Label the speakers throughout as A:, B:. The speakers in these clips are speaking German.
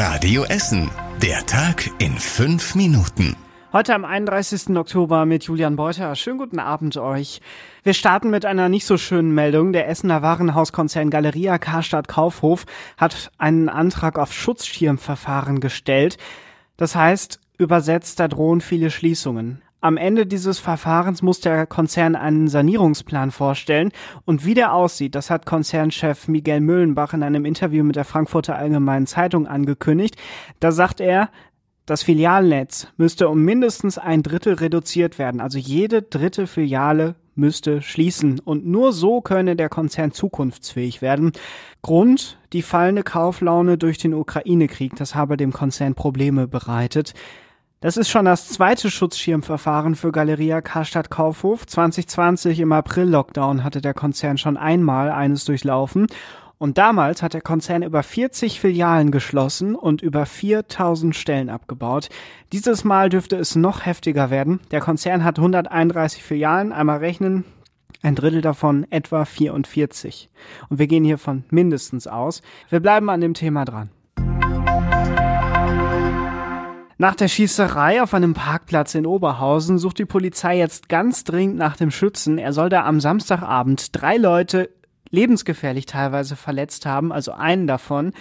A: Radio Essen. Der Tag in fünf Minuten.
B: Heute am 31. Oktober mit Julian Beuter. Schönen guten Abend euch. Wir starten mit einer nicht so schönen Meldung. Der Essener Warenhauskonzern Galeria Karstadt Kaufhof hat einen Antrag auf Schutzschirmverfahren gestellt. Das heißt, übersetzt, da drohen viele Schließungen. Am Ende dieses Verfahrens muss der Konzern einen Sanierungsplan vorstellen. Und wie der aussieht, das hat Konzernchef Miguel Müllenbach in einem Interview mit der Frankfurter Allgemeinen Zeitung angekündigt. Da sagt er, das Filialnetz müsste um mindestens ein Drittel reduziert werden. Also jede dritte Filiale müsste schließen. Und nur so könne der Konzern zukunftsfähig werden. Grund, die fallende Kauflaune durch den Ukraine-Krieg, das habe dem Konzern Probleme bereitet. Das ist schon das zweite Schutzschirmverfahren für Galeria Karstadt Kaufhof. 2020 im April-Lockdown hatte der Konzern schon einmal eines durchlaufen. Und damals hat der Konzern über 40 Filialen geschlossen und über 4000 Stellen abgebaut. Dieses Mal dürfte es noch heftiger werden. Der Konzern hat 131 Filialen, einmal rechnen, ein Drittel davon etwa 44. Und wir gehen hier von mindestens aus. Wir bleiben an dem Thema dran. Nach der Schießerei auf einem Parkplatz in Oberhausen sucht die Polizei jetzt ganz dringend nach dem Schützen. Er soll da am Samstagabend drei Leute lebensgefährlich teilweise verletzt haben, also einen davon,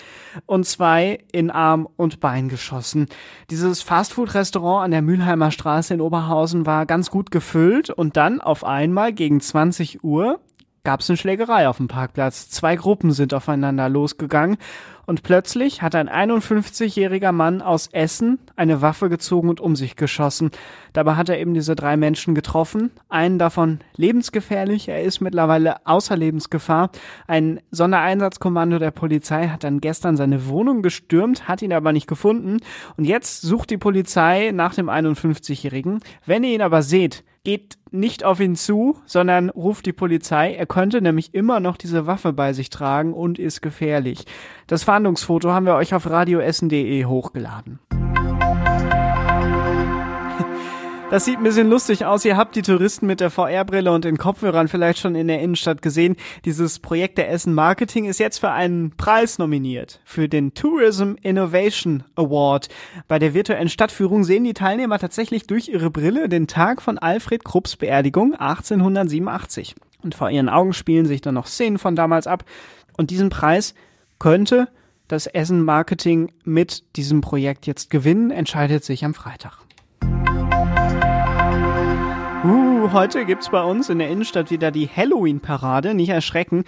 B: und zwei in Arm und Bein geschossen. Dieses Fastfood-Restaurant an der Mülheimer Straße in Oberhausen war ganz gut gefüllt und dann auf einmal gegen 20 Uhr gab es eine Schlägerei auf dem Parkplatz. Zwei Gruppen sind aufeinander losgegangen und plötzlich hat ein 51-jähriger Mann aus Essen eine Waffe gezogen und um sich geschossen. Dabei hat er eben diese drei Menschen getroffen, einen davon lebensgefährlich, er ist mittlerweile außer Lebensgefahr. Ein Sondereinsatzkommando der Polizei hat dann gestern seine Wohnung gestürmt, hat ihn aber nicht gefunden und jetzt sucht die Polizei nach dem 51-jährigen. Wenn ihr ihn aber seht, geht nicht auf ihn zu, sondern ruft die Polizei. Er könnte nämlich immer noch diese Waffe bei sich tragen und ist gefährlich. Das Fahndungsfoto haben wir euch auf radioessen.de hochgeladen. Das sieht ein bisschen lustig aus. Ihr habt die Touristen mit der VR-Brille und den Kopfhörern vielleicht schon in der Innenstadt gesehen. Dieses Projekt der Essen Marketing ist jetzt für einen Preis nominiert. Für den Tourism Innovation Award. Bei der virtuellen Stadtführung sehen die Teilnehmer tatsächlich durch ihre Brille den Tag von Alfred Krupps Beerdigung 1887. Und vor ihren Augen spielen sich dann noch Szenen von damals ab. Und diesen Preis könnte das Essen Marketing mit diesem Projekt jetzt gewinnen, entscheidet sich am Freitag. Heute gibt's bei uns in der Innenstadt wieder die Halloween-Parade. Nicht erschrecken.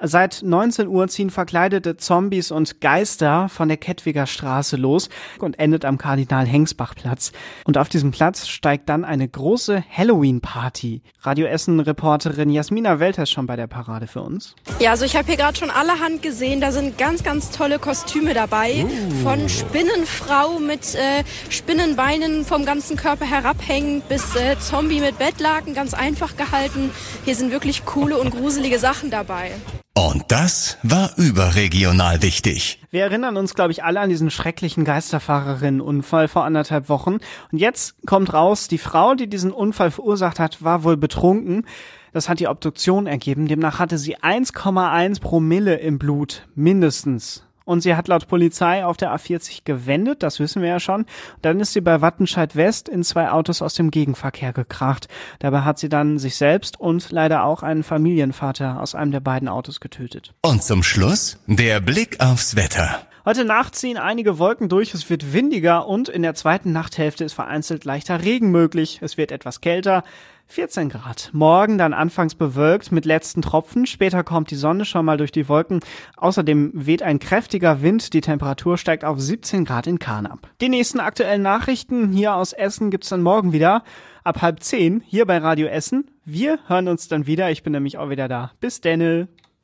B: Seit 19 Uhr ziehen verkleidete Zombies und Geister von der Kettwiger Straße los und endet am Kardinal-Hengsbach-Platz. Und auf diesem Platz steigt dann eine große Halloween-Party. Radio Essen-Reporterin Jasmina Welter ist schon bei der Parade für uns.
C: Ja, also ich habe hier gerade schon allerhand gesehen. Da sind ganz, ganz tolle Kostüme dabei. Uh. Von Spinnenfrau mit äh, Spinnenbeinen vom ganzen Körper herabhängend bis äh, Zombie mit Bettlaken, ganz einfach gehalten. Hier sind wirklich coole und gruselige Sachen dabei.
A: Und das war überregional wichtig.
B: Wir erinnern uns, glaube ich, alle an diesen schrecklichen Geisterfahrerinnen-Unfall vor anderthalb Wochen. Und jetzt kommt raus, die Frau, die diesen Unfall verursacht hat, war wohl betrunken. Das hat die Obduktion ergeben. Demnach hatte sie 1,1 Promille im Blut, mindestens und sie hat laut Polizei auf der A40 gewendet, das wissen wir ja schon. Dann ist sie bei Wattenscheid West in zwei Autos aus dem Gegenverkehr gekracht. Dabei hat sie dann sich selbst und leider auch einen Familienvater aus einem der beiden Autos getötet.
A: Und zum Schluss der Blick aufs Wetter.
B: Heute Nacht ziehen einige Wolken durch, es wird windiger und in der zweiten Nachthälfte ist vereinzelt leichter Regen möglich. Es wird etwas kälter. 14 Grad. Morgen dann anfangs bewölkt mit letzten Tropfen. Später kommt die Sonne schon mal durch die Wolken. Außerdem weht ein kräftiger Wind. Die Temperatur steigt auf 17 Grad in Karnap. Die nächsten aktuellen Nachrichten hier aus Essen gibt's dann morgen wieder. Ab halb zehn hier bei Radio Essen. Wir hören uns dann wieder. Ich bin nämlich auch wieder da. Bis denne.